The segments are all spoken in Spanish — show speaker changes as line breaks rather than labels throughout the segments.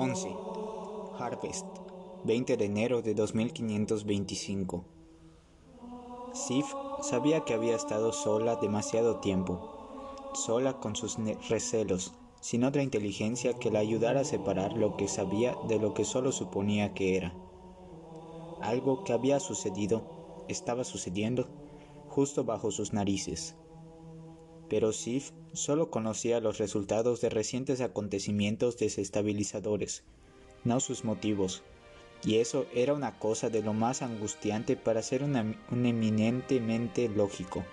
11. Harvest, 20 de enero de 2525. Sif sabía que había estado sola demasiado tiempo, sola con sus recelos, sin otra inteligencia que la ayudara a separar lo que sabía de lo que solo suponía que era. Algo que había sucedido, estaba sucediendo, justo bajo sus narices. Pero Sif solo conocía los resultados de recientes acontecimientos desestabilizadores, no sus motivos, y eso era una cosa de lo más angustiante para ser un eminentemente lógico.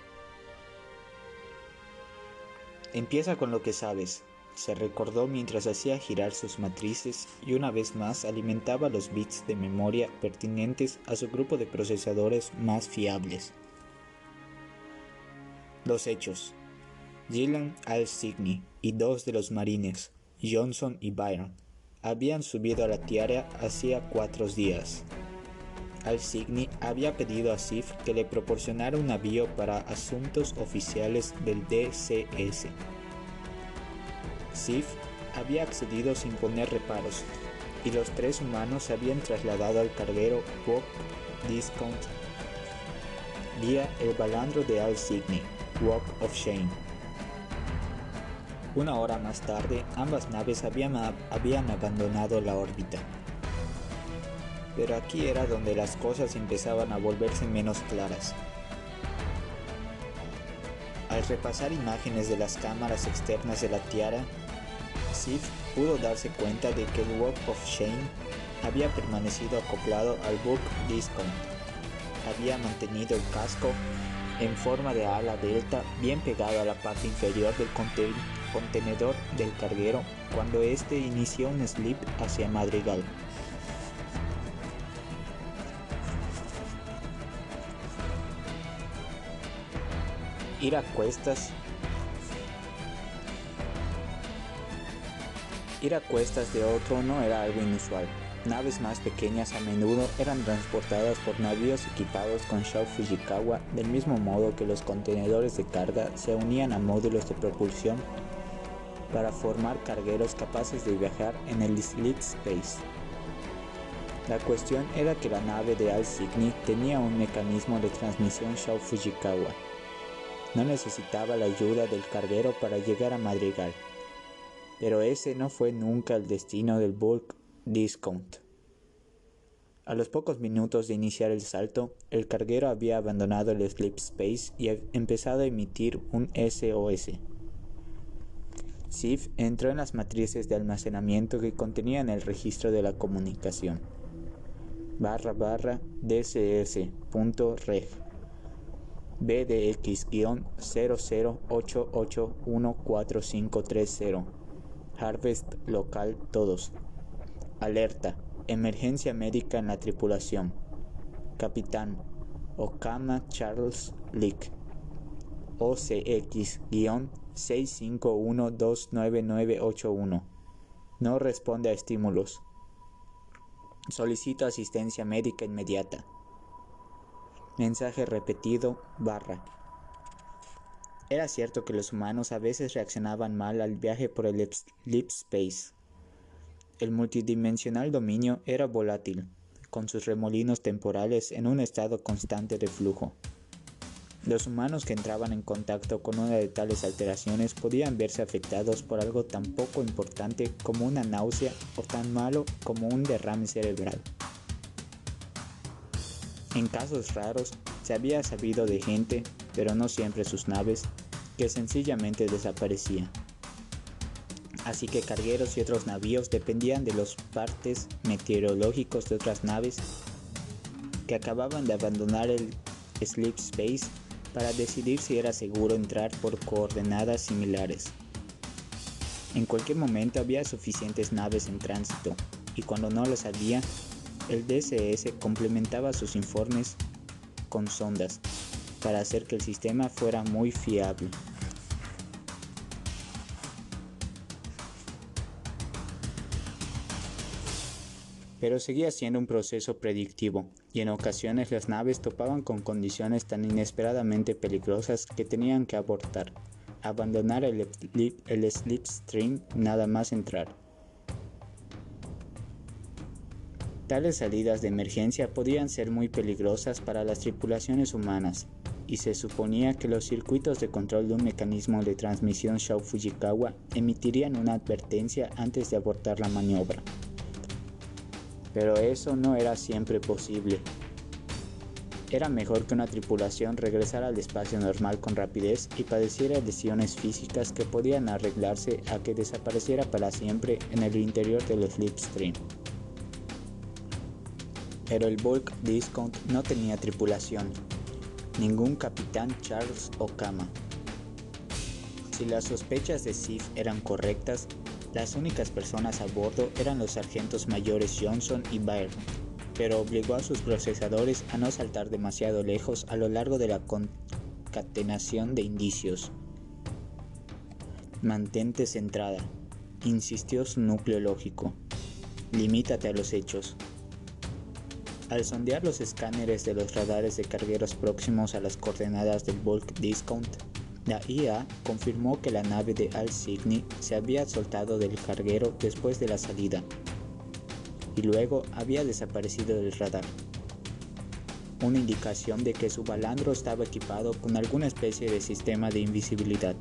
Empieza con lo que sabes, se recordó mientras hacía girar sus matrices y una vez más alimentaba los bits de memoria pertinentes a su grupo de procesadores más fiables. Los hechos. Gillan Al-Signy y dos de los marines, Johnson y Byron, habían subido a la Tierra hacía cuatro días. Al-Signy había pedido a Sif que le proporcionara un navío para asuntos oficiales del DCS. Sif había accedido sin poner reparos, y los tres humanos se habían trasladado al carguero Bob Discount vía el balandro de Al-Signy, Walk of Shame. Una hora más tarde, ambas naves habían, abandonado la órbita. Pero aquí era donde las cosas empezaban a volverse menos claras. Al repasar imágenes de las cámaras externas de la Tierra, Sif pudo darse cuenta de que el Walk of Shame había permanecido acoplado al Book Discount. Había mantenido el casco en forma de ala delta bien pegado a la parte inferior del contenedor contenedor del carguero cuando éste inició un slip hacia Madrigal. Ir a cuestas Ir a cuestas de otro no era algo inusual. Naves más pequeñas a menudo eran transportadas por navíos equipados con Shao Fujikawa del mismo modo que los contenedores de carga se unían a módulos de propulsión para formar cargueros capaces de viajar en el Sleep Space. La cuestión era que la nave de Al Signy tenía un mecanismo de transmisión Shao Fujikawa. No necesitaba la ayuda del carguero para llegar a Madrigal. Pero ese no fue nunca el destino del Bulk Discount. A los pocos minutos de iniciar el salto, el carguero había abandonado el Sleep Space y empezado a emitir un SOS. SIF entró en las matrices de almacenamiento que contenían el registro de la comunicación. barra barra dcs.reg bdx-00881450 Harvest local todos. Alerta. Emergencia médica en la tripulación. Capitán. Okama Charles Lick. OCX- 651-29981. No responde a estímulos. Solicito asistencia médica inmediata. Mensaje repetido barra. Era cierto que los humanos a veces reaccionaban mal al viaje por el Lip Space. El multidimensional dominio era volátil, con sus remolinos temporales en un estado constante de flujo. Los humanos que entraban en contacto con una de tales alteraciones podían verse afectados por algo tan poco importante como una náusea o tan malo como un derrame cerebral. En casos raros se había sabido de gente, pero no siempre sus naves, que sencillamente desaparecía. Así que cargueros y otros navíos dependían de los partes meteorológicos de otras naves que acababan de abandonar el Sleep Space para decidir si era seguro entrar por coordenadas similares. En cualquier momento había suficientes naves en tránsito y cuando no las había, el DCS complementaba sus informes con sondas para hacer que el sistema fuera muy fiable. Pero seguía siendo un proceso predictivo, y en ocasiones las naves topaban con condiciones tan inesperadamente peligrosas que tenían que abortar, abandonar el, el slipstream nada más entrar. Tales salidas de emergencia podían ser muy peligrosas para las tripulaciones humanas, y se suponía que los circuitos de control de un mecanismo de transmisión Shao Fujikawa emitirían una advertencia antes de abortar la maniobra. Pero eso no era siempre posible. Era mejor que una tripulación regresara al espacio normal con rapidez y padeciera lesiones físicas que podían arreglarse a que desapareciera para siempre en el interior del slipstream pero el Bulk Discount no tenía tripulación, ningún capitán Charles Okama. Si las sospechas de Sif eran correctas, las únicas personas a bordo eran los sargentos mayores Johnson y Byrne, pero obligó a sus procesadores a no saltar demasiado lejos a lo largo de la concatenación de indicios. Mantente centrada, insistió su núcleo lógico. Limítate a los hechos. Al sondear los escáneres de los radares de cargueros próximos a las coordenadas del bulk discount, la IA confirmó que la nave de Al Signy se había soltado del carguero después de la salida y luego había desaparecido del radar. Una indicación de que su balandro estaba equipado con alguna especie de sistema de invisibilidad.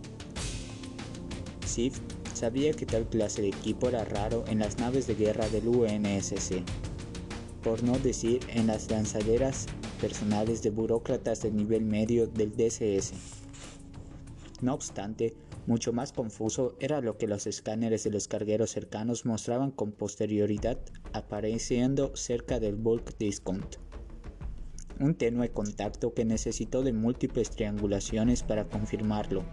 Sif sabía que tal clase de equipo era raro en las naves de guerra del UNSC por no decir en las lanzaderas personales de burócratas de nivel medio del DCS. No obstante, mucho más confuso era lo que los escáneres de los cargueros cercanos mostraban con posterioridad apareciendo cerca del bulk discount. Un tenue contacto que necesitó de múltiples triangulaciones para confirmarlo.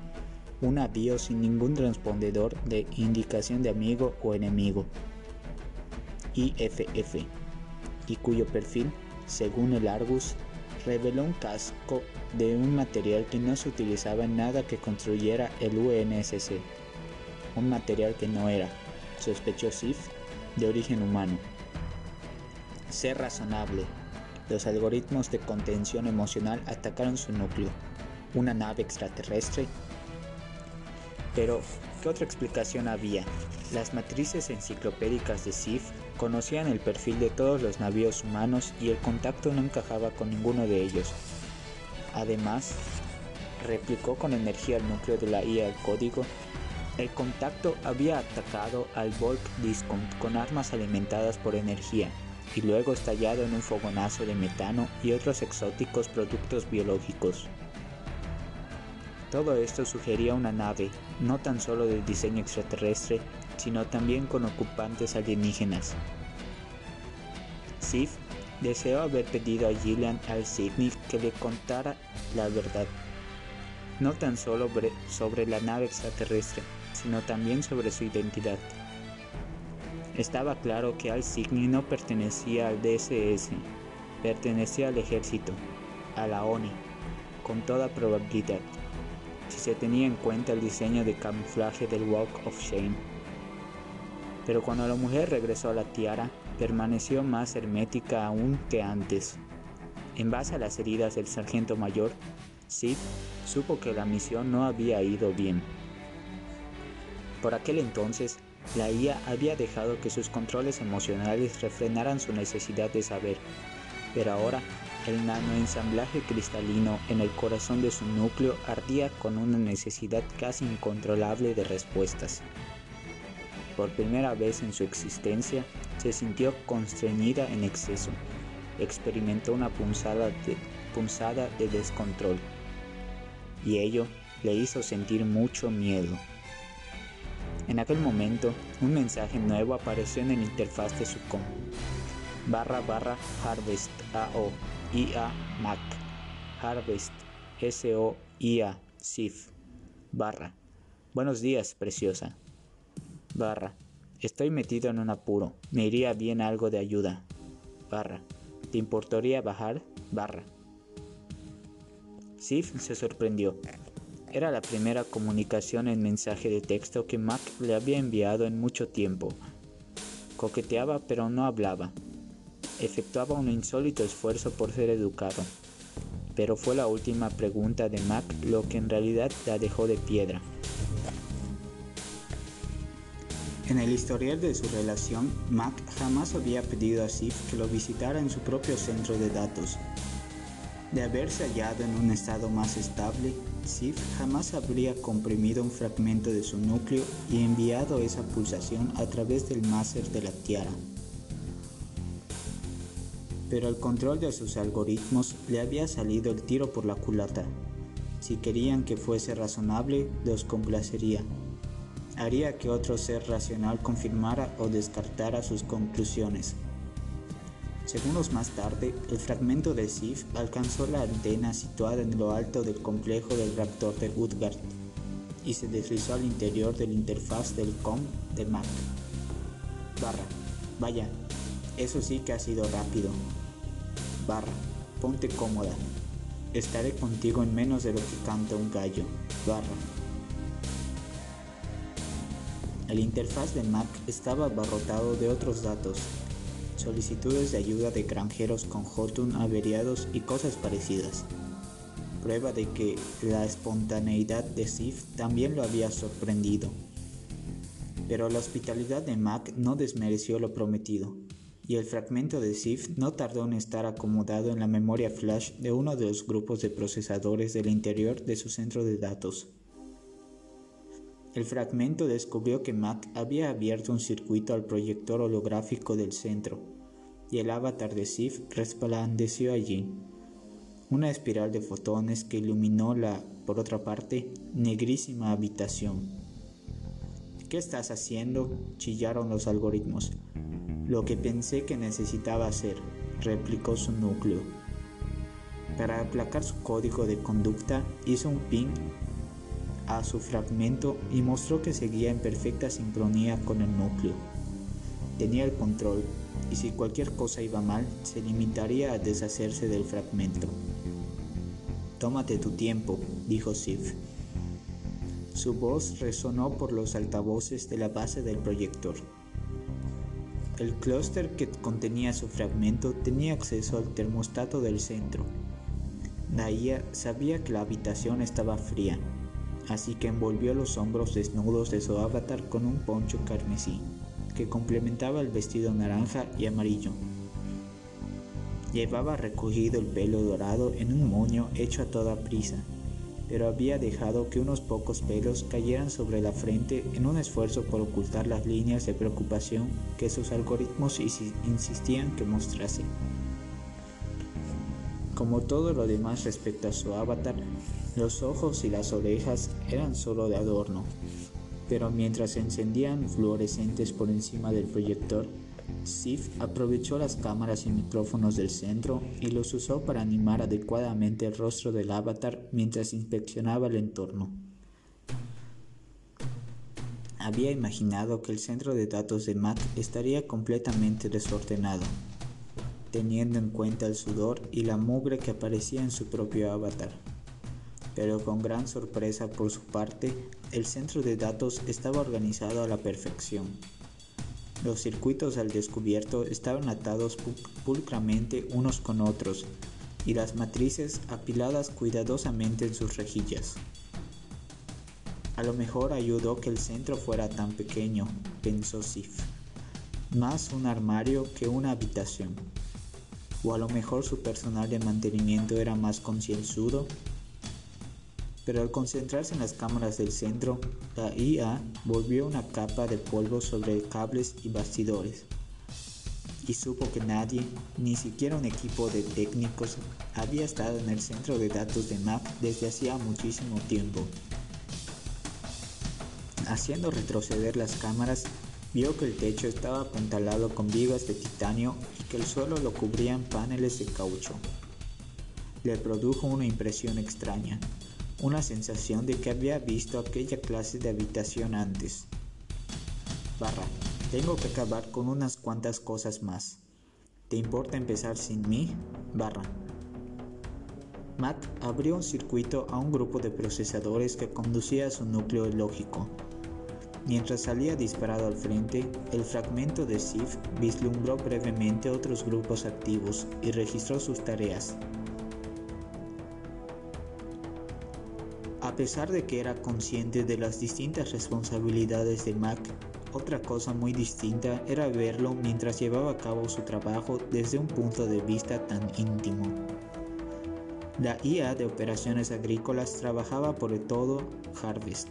Un avión sin ningún transpondedor de indicación de amigo o enemigo. IFF y cuyo perfil, según el Argus, reveló un casco de un material que no se utilizaba en nada que construyera el UNSC, un material que no era, sospechó Sif, de origen humano. Ser razonable. Los algoritmos de contención emocional atacaron su núcleo, una nave extraterrestre. Pero, ¿qué otra explicación había? Las matrices enciclopédicas de Sif Conocían el perfil de todos los navíos humanos y el contacto no encajaba con ninguno de ellos. Además, replicó con energía el núcleo de la IA el código, el contacto había atacado al Volk Discount con armas alimentadas por energía y luego estallado en un fogonazo de metano y otros exóticos productos biológicos. Todo esto sugería una nave, no tan solo de diseño extraterrestre, sino también con ocupantes alienígenas. Sif deseó haber pedido a Gillian al Sidney que le contara la verdad, no tan solo sobre la nave extraterrestre, sino también sobre su identidad. Estaba claro que Al Signy no pertenecía al DSS, pertenecía al ejército, a la ONI, con toda probabilidad, si se tenía en cuenta el diseño de camuflaje del Walk of Shame. Pero cuando la mujer regresó a la tiara, permaneció más hermética aún que antes. En base a las heridas del sargento mayor, Sid supo que la misión no había ido bien. Por aquel entonces, la IA había dejado que sus controles emocionales refrenaran su necesidad de saber, pero ahora el nanoensamblaje cristalino en el corazón de su núcleo ardía con una necesidad casi incontrolable de respuestas. Por primera vez en su existencia, se sintió constreñida en exceso. Experimentó una punzada de, punzada de descontrol. Y ello le hizo sentir mucho miedo. En aquel momento, un mensaje nuevo apareció en el interfaz de su com. Barra barra harvest AO IA Mac. Harvest SO IA SIF. Barra. Buenos días, preciosa. Barra. Estoy metido en un apuro. Me iría bien algo de ayuda. Barra. ¿Te importaría bajar? Barra. Sif se sorprendió. Era la primera comunicación en mensaje de texto que Mac le había enviado en mucho tiempo. Coqueteaba pero no hablaba. Efectuaba un insólito esfuerzo por ser educado. Pero fue la última pregunta de Mac lo que en realidad la dejó de piedra. En el historial de su relación, Mac jamás había pedido a Sif que lo visitara en su propio centro de datos. De haberse hallado en un estado más estable, Sif jamás habría comprimido un fragmento de su núcleo y enviado esa pulsación a través del máser de la tiara. Pero el control de sus algoritmos le había salido el tiro por la culata. Si querían que fuese razonable, los complacería haría que otro ser racional confirmara o descartara sus conclusiones. Segundos más tarde, el fragmento de Sif alcanzó la antena situada en lo alto del complejo del reactor de Utgard y se deslizó al interior de la interfaz del COM de Mac. Barra, vaya, eso sí que ha sido rápido. Barra, ponte cómoda. Estaré contigo en menos de lo que canta un gallo. Barra. El interfaz de Mac estaba abarrotado de otros datos, solicitudes de ayuda de granjeros con Jotun averiados y cosas parecidas. Prueba de que la espontaneidad de Sif también lo había sorprendido. Pero la hospitalidad de Mac no desmereció lo prometido, y el fragmento de Sif no tardó en estar acomodado en la memoria flash de uno de los grupos de procesadores del interior de su centro de datos. El fragmento descubrió que Mac había abierto un circuito al proyector holográfico del centro, y el avatar de Sif resplandeció allí. Una espiral de fotones que iluminó la, por otra parte, negrísima habitación. ¿Qué estás haciendo? chillaron los algoritmos. Lo que pensé que necesitaba hacer, replicó su núcleo. Para aplacar su código de conducta, hizo un ping a su fragmento y mostró que seguía en perfecta sincronía con el núcleo. Tenía el control y si cualquier cosa iba mal, se limitaría a deshacerse del fragmento. Tómate tu tiempo, dijo Sif. Su voz resonó por los altavoces de la base del proyector. El clúster que contenía su fragmento tenía acceso al termostato del centro. Naia sabía que la habitación estaba fría así que envolvió los hombros desnudos de su avatar con un poncho carmesí, que complementaba el vestido naranja y amarillo. Llevaba recogido el pelo dorado en un moño hecho a toda prisa, pero había dejado que unos pocos pelos cayeran sobre la frente en un esfuerzo por ocultar las líneas de preocupación que sus algoritmos insistían que mostrase. Como todo lo demás respecto a su avatar, los ojos y las orejas eran solo de adorno, pero mientras encendían fluorescentes por encima del proyector, Sif aprovechó las cámaras y micrófonos del centro y los usó para animar adecuadamente el rostro del avatar mientras inspeccionaba el entorno. Había imaginado que el centro de datos de Mac estaría completamente desordenado, teniendo en cuenta el sudor y la mugre que aparecía en su propio avatar pero con gran sorpresa por su parte, el centro de datos estaba organizado a la perfección. Los circuitos al descubierto estaban atados pulcramente unos con otros y las matrices apiladas cuidadosamente en sus rejillas. A lo mejor ayudó que el centro fuera tan pequeño, pensó Sif. Más un armario que una habitación. O a lo mejor su personal de mantenimiento era más concienzudo pero al concentrarse en las cámaras del centro, la IA volvió una capa de polvo sobre cables y bastidores, y supo que nadie, ni siquiera un equipo de técnicos, había estado en el centro de datos de Mac desde hacía muchísimo tiempo. Haciendo retroceder las cámaras, vio que el techo estaba apuntalado con vigas de titanio y que el suelo lo cubrían paneles de caucho. Le produjo una impresión extraña una sensación de que había visto aquella clase de habitación antes. Barra, tengo que acabar con unas cuantas cosas más. ¿Te importa empezar sin mí? Barra. Mac abrió un circuito a un grupo de procesadores que conducía a su núcleo lógico. Mientras salía disparado al frente, el fragmento de SIF vislumbró brevemente otros grupos activos y registró sus tareas. A pesar de que era consciente de las distintas responsabilidades de Mac, Otra cosa muy distinta era verlo mientras llevaba a cabo su trabajo desde un punto de vista tan íntimo. La IA de operaciones agrícolas trabajaba por todo Harvest,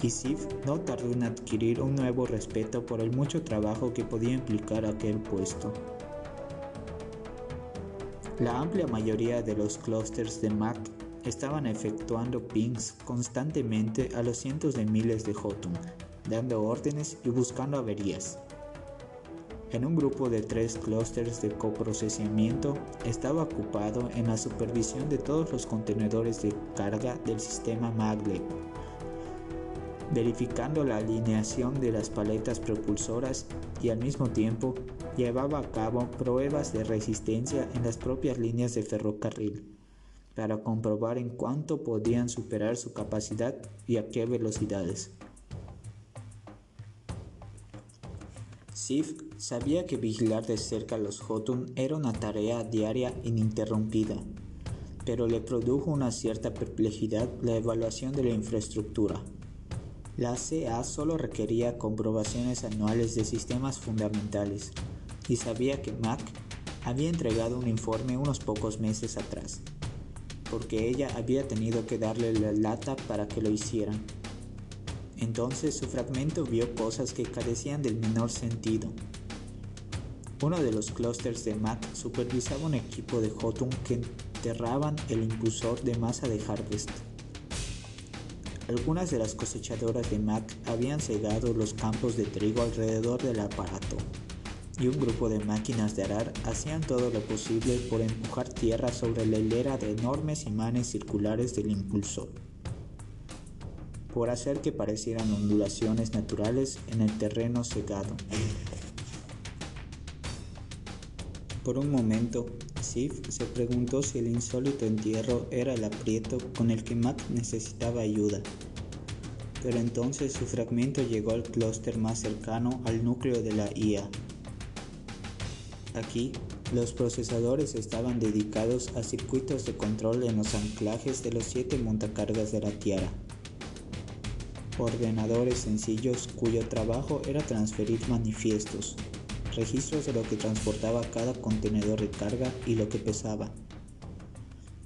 y Sif no tardó en adquirir un nuevo respeto por el mucho trabajo que podía implicar aquel puesto. La amplia mayoría de los clústeres de Mac estaban efectuando pings constantemente a los cientos de miles de Hotun dando órdenes y buscando averías. En un grupo de tres clústeres de coprocesamiento estaba ocupado en la supervisión de todos los contenedores de carga del sistema Maglev, verificando la alineación de las paletas propulsoras y al mismo tiempo llevaba a cabo pruebas de resistencia en las propias líneas de ferrocarril para comprobar en cuánto podían superar su capacidad y a qué velocidades. Sif sabía que vigilar de cerca a los Jotun era una tarea diaria ininterrumpida, pero le produjo una cierta perplejidad la evaluación de la infraestructura. La CA solo requería comprobaciones anuales de sistemas fundamentales y sabía que Mac había entregado un informe unos pocos meses atrás, porque ella había tenido que darle la lata para que lo hicieran. Entonces su fragmento vio cosas que carecían del menor sentido. Uno de los clústeres de Mac supervisaba un equipo de Hotun que enterraban el impulsor de masa de Harvest. Algunas de las cosechadoras de Mac habían cegado los campos de trigo alrededor del aparato, y un grupo de máquinas de arar hacían todo lo posible por empujar tierra sobre la hilera de enormes imanes circulares del impulsor por hacer que parecieran ondulaciones naturales en el terreno secado. Por un momento, Sif se preguntó si el insólito entierro era el aprieto con el que Mac necesitaba ayuda. Pero entonces su fragmento llegó al clúster más cercano al núcleo de la IA. Aquí, los procesadores estaban dedicados a circuitos de control en los anclajes de los siete montacargas de la Tierra ordenadores sencillos cuyo trabajo era transferir manifiestos, registros de lo que transportaba cada contenedor de carga y lo que pesaba,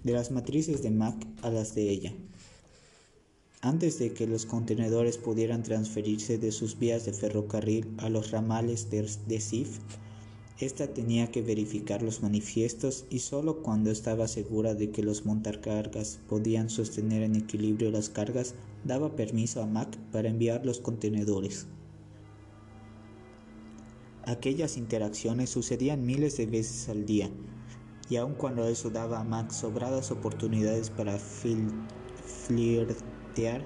de las matrices de Mac a las de ella. Antes de que los contenedores pudieran transferirse de sus vías de ferrocarril a los ramales de, de SIF, esta tenía que verificar los manifiestos y solo cuando estaba segura de que los montacargas podían sostener en equilibrio las cargas daba permiso a Mac para enviar los contenedores. Aquellas interacciones sucedían miles de veces al día, y aun cuando eso daba a Mac sobradas oportunidades para flirtear,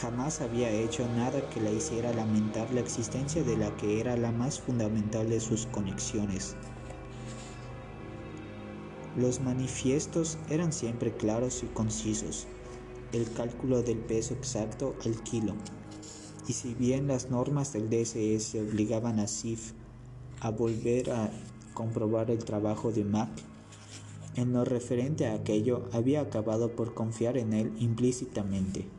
jamás había hecho nada que la hiciera lamentar la existencia de la que era la más fundamental de sus conexiones. Los manifiestos eran siempre claros y concisos, el cálculo del peso exacto al kilo. Y si bien las normas del DSS obligaban a SIF a volver a comprobar el trabajo de Mac, en lo referente a aquello había acabado por confiar en él implícitamente.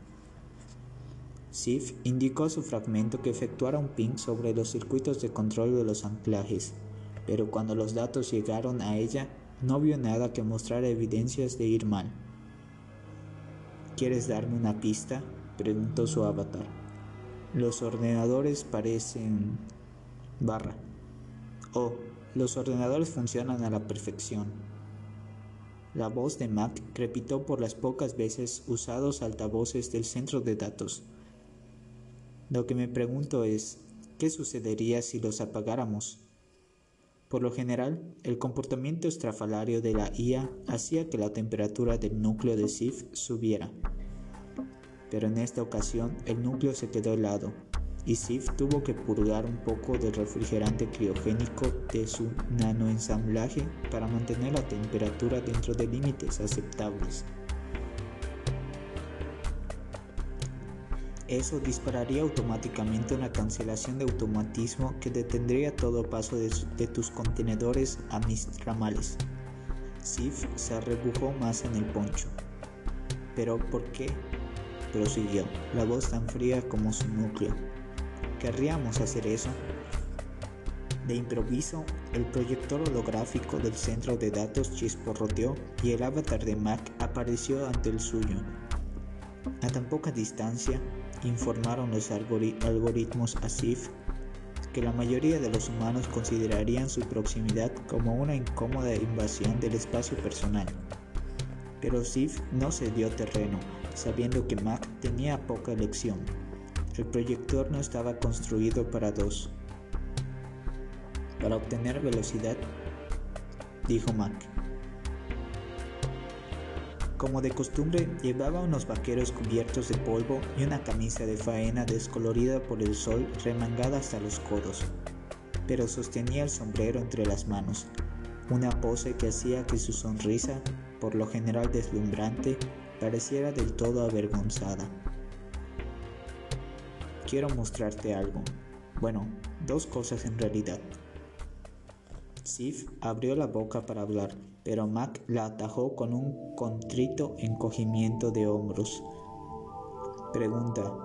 SIF indicó a su fragmento que efectuara un ping sobre los circuitos de control de los anclajes, pero cuando los datos llegaron a ella no vio nada que mostrara evidencias de ir mal. ¿Quieres darme una pista? preguntó su avatar. Los ordenadores parecen... barra. Oh, los ordenadores funcionan a la perfección. La voz de Mac crepitó por las pocas veces usados altavoces del centro de datos. Lo que me pregunto es, ¿qué sucedería si los apagáramos? Por lo general, el comportamiento estrafalario de la IA hacía que la temperatura del núcleo de SIF subiera. Pero en esta ocasión el núcleo se quedó helado y SIF tuvo que purgar un poco del refrigerante criogénico de su nanoensamblaje para mantener la temperatura dentro de límites aceptables. Eso dispararía automáticamente una cancelación de automatismo que detendría todo paso de, tus contenedores a mis ramales. Sif se arrebujó más en el poncho. ¿Pero por qué? prosiguió, la voz tan fría como su núcleo. ¿querríamos hacer eso? De improviso, el proyector holográfico del centro de datos chisporroteó y el avatar de Mac apareció ante el suyo. A tan poca distancia, informaron los algoritmos ASIF que la mayoría de los humanos considerarían su proximidad como una incómoda invasión del espacio personal. Pero Sif no se dio terreno, sabiendo que Mac tenía poca elección. El proyector no estaba construido para dos. Para obtener velocidad, dijo Mac. Como de costumbre, llevaba unos vaqueros cubiertos de polvo y una camisa de faena descolorida por el sol remangada hasta los codos, pero sostenía el sombrero entre las manos, una pose que hacía que su sonrisa, por lo general deslumbrante, pareciera del todo avergonzada. Quiero mostrarte algo. Bueno, dos cosas en realidad. Sif abrió la boca para hablar, pero Mac la atajó con un contrito encogimiento de hombros. Pregunta,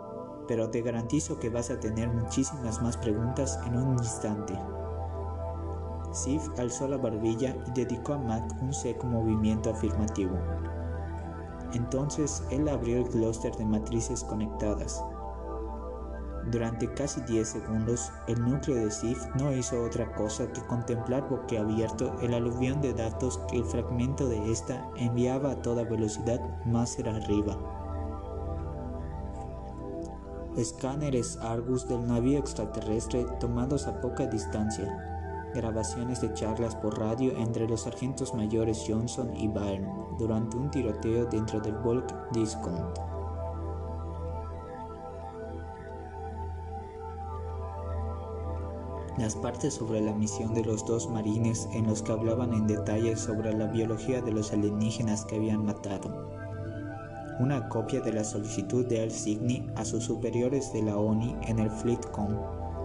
pero te garantizo que vas a tener muchísimas más preguntas en un instante. Sif alzó la barbilla y dedicó a Mac un seco movimiento afirmativo. Entonces él abrió el clúster de matrices conectadas. Durante casi 10 segundos, el núcleo de SIF no hizo otra cosa que contemplar boquiabierto el aluvión de datos que el fragmento de esta enviaba a toda velocidad más arriba. Escáneres Argus del navío extraterrestre tomados a poca distancia. Grabaciones de charlas por radio entre los sargentos mayores Johnson y Byrne durante un tiroteo dentro del Bulk Discount. Las partes sobre la misión de los dos marines en los que hablaban en detalle sobre la biología de los alienígenas que habían matado. Una copia de la solicitud de Al Signy a sus superiores de la ONI en el Fleetcom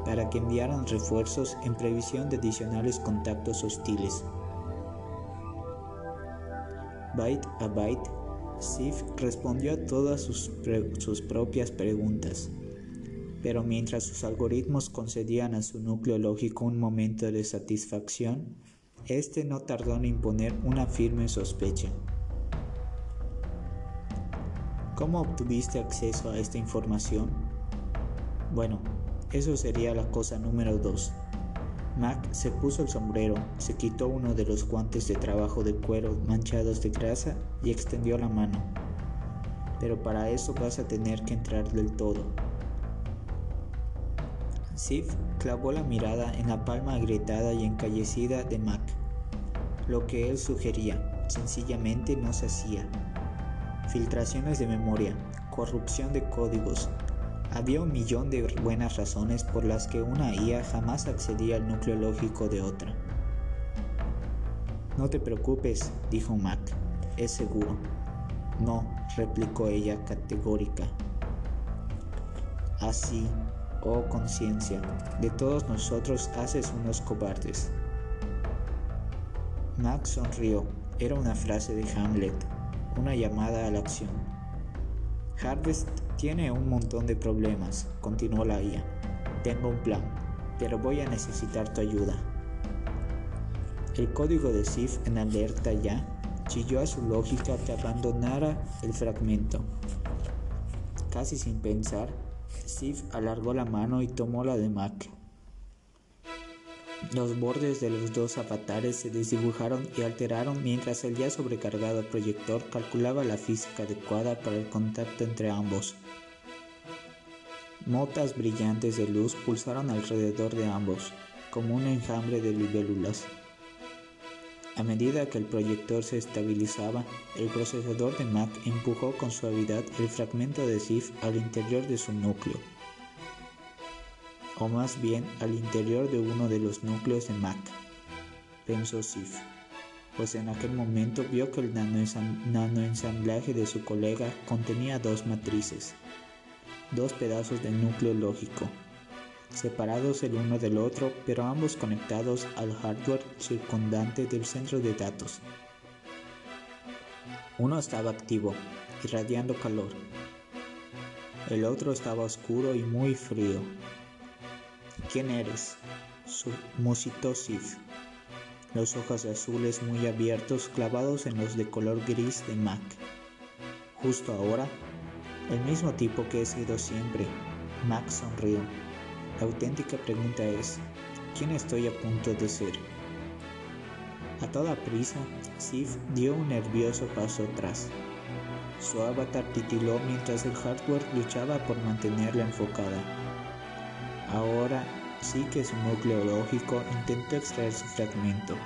para que enviaran refuerzos en previsión de adicionales contactos hostiles. Byte a byte, Sif respondió a todas sus, sus propias preguntas pero mientras sus algoritmos concedían a su núcleo lógico un momento de satisfacción, éste no tardó en imponer una firme sospecha. ¿Cómo obtuviste acceso a esta información? Bueno, eso sería la cosa número dos. Mac se puso el sombrero, se quitó uno de los guantes de trabajo de cuero manchados de grasa y extendió la mano. Pero para eso vas a tener que entrar del todo. Sif clavó la mirada en la palma agrietada y encallecida de Mac. Lo que él sugería, sencillamente no se hacía. Filtraciones de memoria, corrupción de códigos. Había un millón de buenas razones por las que una IA jamás accedía al núcleo lógico de otra. No te preocupes, dijo Mac, es seguro. No, replicó ella categórica. Así, oh conciencia, de todos nosotros haces unos cobardes. Max sonrió. Era una frase de Hamlet, una llamada a la acción. Harvest tiene un montón de problemas, continuó la IA. Tengo un plan, pero voy a necesitar tu ayuda. El código de Sif en alerta ya chilló a su lógica que abandonara el fragmento. Casi sin pensar, Sif alargó la mano y tomó la de Mac. Los bordes de los dos avatares se desdibujaron y alteraron mientras el ya sobrecargado proyector calculaba la física adecuada para el contacto entre ambos. Motas brillantes de luz pulsaron alrededor de ambos, como un enjambre de libélulas. A medida que el proyector se estabilizaba, el procesador de Mac empujó con suavidad el fragmento de SIF al interior de su núcleo, o más bien al interior de uno de los núcleos de Mac, pensó SIF, pues en aquel momento vio que el nanoensamblaje de su colega contenía dos matrices, dos pedazos de núcleo lógico, separados el uno del otro, pero ambos conectados al hardware circundante del centro de datos. Uno estaba activo, irradiando calor. El otro estaba oscuro y muy frío. ¿Quién eres? musitó Sif. Los ojos azules muy abiertos clavados en los de color gris de Mac. Justo ahora, el mismo tipo que he sido siempre. Mac sonrió. La auténtica pregunta es, ¿quién estoy a punto de ser? A toda prisa, Sif dio un nervioso paso atrás. Su avatar titiló mientras el hardware luchaba por mantenerla enfocada. Ahora sí que su núcleo lógico intentó extraer su fragmento,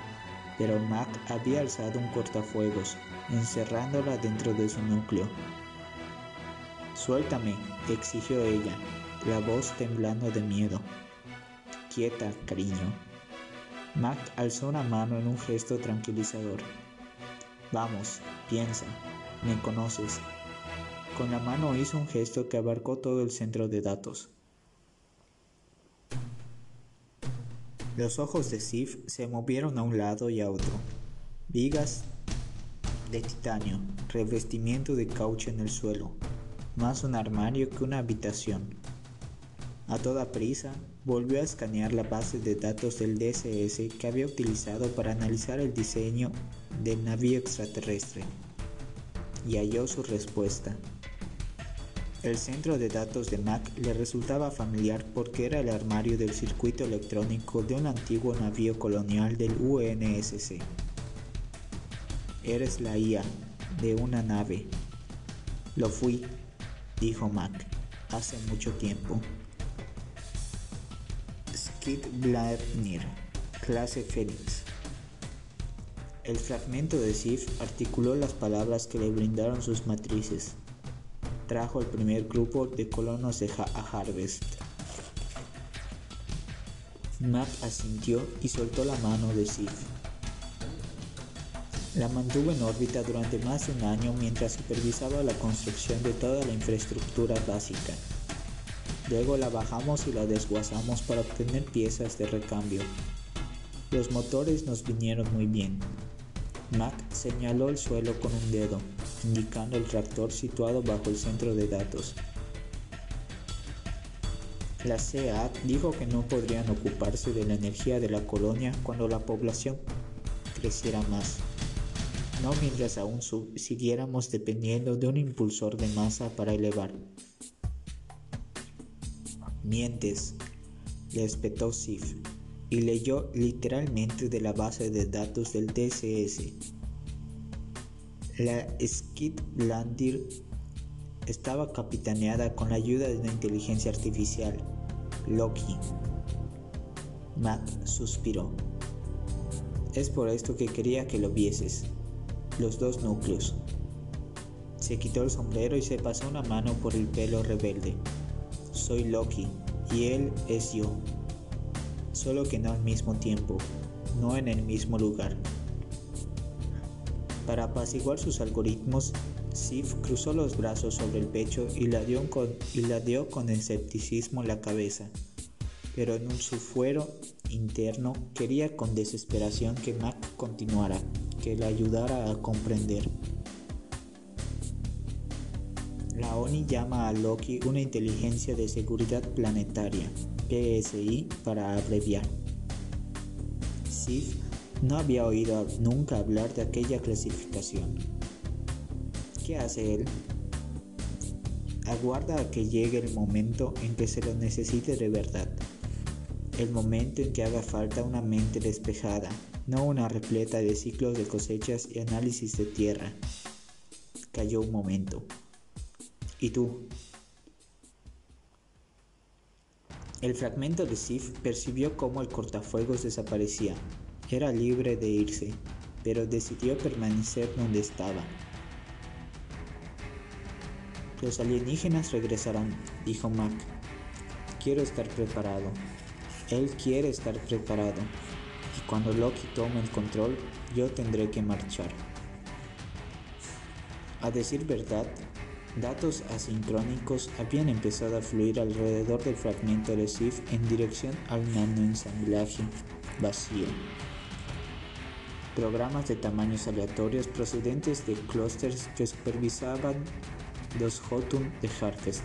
pero Mac había alzado un cortafuegos, encerrándola dentro de su núcleo. Suéltame, exigió ella, la voz temblando de miedo. Quieta, cariño. Mac alzó una mano en un gesto tranquilizador. Vamos, piensa, me conoces. Con la mano hizo un gesto que abarcó todo el centro de datos. Los ojos de Sif se movieron a un lado y a otro. Vigas de titanio, revestimiento de caucho en el suelo, más un armario que una habitación. A toda prisa, volvió a escanear la base de datos del DSS que había utilizado para analizar el diseño del navío extraterrestre y halló su respuesta. El centro de datos de Mac le resultaba familiar porque era el armario del circuito electrónico de un antiguo navío colonial del UNSC. Eres la IA de una nave. Lo fui, dijo Mac, hace mucho tiempo. Skid Bladnir, clase Phoenix. El fragmento de Sif articuló las palabras que le brindaron sus matrices trajo el primer grupo de colonos de a Harvest. Mac asintió y soltó la mano de Sif. La mantuvo en órbita durante más de un año mientras supervisaba la construcción de toda la infraestructura básica. Luego la bajamos y la desguazamos para obtener piezas de recambio. Los motores nos vinieron muy bien. Mac señaló el suelo con un dedo indicando el reactor situado bajo el centro de datos. La CEA dijo que no podrían ocuparse de la energía de la colonia cuando la población creciera más, no mientras aún siguiéramos dependiendo de un impulsor de masa para elevar. Mientes, le espetó Sif y leyó literalmente de la base de datos del DCS la Skid Landir estaba capitaneada con la ayuda de una inteligencia artificial, Loki. Mac suspiró. Es por esto que quería que lo vieses. Los dos núcleos. Se quitó el sombrero y se pasó una mano por el pelo rebelde. Soy Loki y él es yo. Solo que no al mismo tiempo, no en el mismo lugar. Para apaciguar sus algoritmos, Sif cruzó los brazos sobre el pecho y la dio con, y con escepticismo la cabeza. Pero en un sufuero interno quería con desesperación que Mac continuara, que la ayudara a comprender. La ONI llama a Loki una inteligencia de seguridad planetaria, PSI para abreviar. Sif no había oído nunca hablar de aquella clasificación. ¿Qué hace él? Aguarda a que llegue el momento en que se lo necesite de verdad. El momento en que haga falta una mente despejada, no una repleta de ciclos de cosechas y análisis de tierra. Cayó un momento. ¿Y tú? El fragmento de Sif percibió cómo el cortafuegos desaparecía era libre de irse, pero decidió permanecer donde estaba. Los alienígenas regresarán, dijo Mac. Quiero estar preparado. Él quiere estar preparado. Y cuando Loki tome el control, yo tendré que marchar. A decir verdad, datos asincrónicos habían empezado a fluir alrededor del fragmento de Sif en dirección al nanoensamblaje vacío programas de tamaños aleatorios procedentes de clústeres que supervisaban los Hotun de Harvest.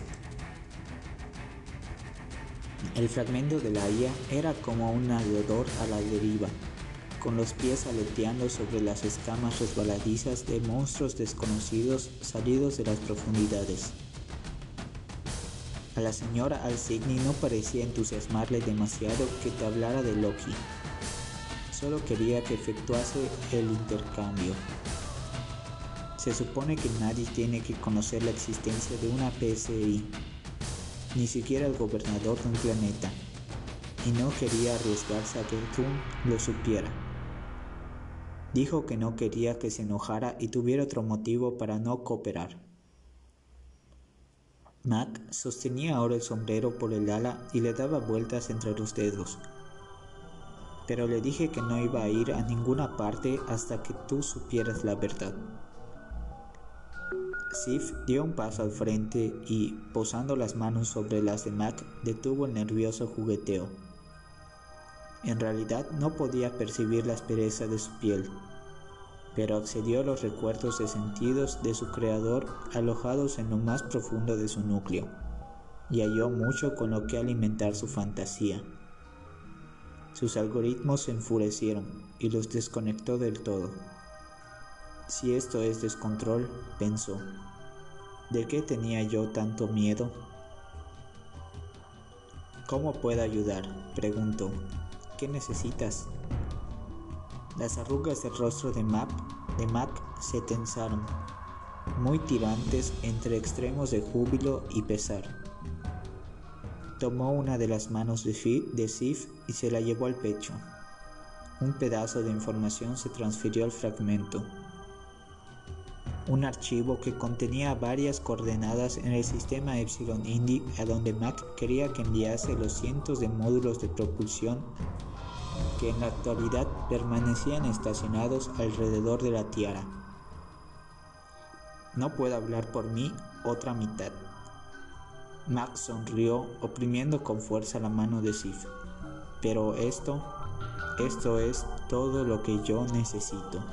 El fragmento de la IA era como un nadador a la deriva, con los pies aleteando sobre las escamas resbaladizas de monstruos desconocidos salidos de las profundidades. A la señora Alsigny no parecía entusiasmarle demasiado que te hablara de Loki. Solo quería que efectuase el intercambio. Se supone que nadie tiene que conocer la existencia de una PSI, ni siquiera el gobernador de un planeta, y no quería arriesgarse a que Thun lo supiera. Dijo que no quería que se enojara y tuviera otro motivo para no cooperar. Mac sostenía ahora el sombrero por el ala y le daba vueltas entre los dedos. Pero le dije que no iba a ir a ninguna parte hasta que tú supieras la verdad. Sif dio un paso al frente y, posando las manos sobre las de Mac, detuvo el nervioso jugueteo. En realidad no podía percibir la aspereza de su piel, pero accedió a los recuerdos de sentidos de su creador alojados en lo más profundo de su núcleo, y halló mucho con lo que alimentar su fantasía. Sus algoritmos se enfurecieron y los desconectó del todo. Si esto es descontrol, pensó, ¿de qué tenía yo tanto miedo? ¿Cómo puedo ayudar? preguntó. ¿Qué necesitas? Las arrugas del rostro de, Map, de Mac se tensaron, muy tirantes entre extremos de júbilo y pesar. Tomó una de las manos de, de Sif y se la llevó al pecho. Un pedazo de información se transfirió al fragmento. Un archivo que contenía varias coordenadas en el sistema Epsilon Indy a donde Mac quería que enviase los cientos de módulos de propulsión que en la actualidad permanecían estacionados alrededor de la tiara. No puedo hablar por mí otra mitad. Max sonrió oprimiendo con fuerza la mano de Sif. Pero esto, esto es todo lo que yo necesito.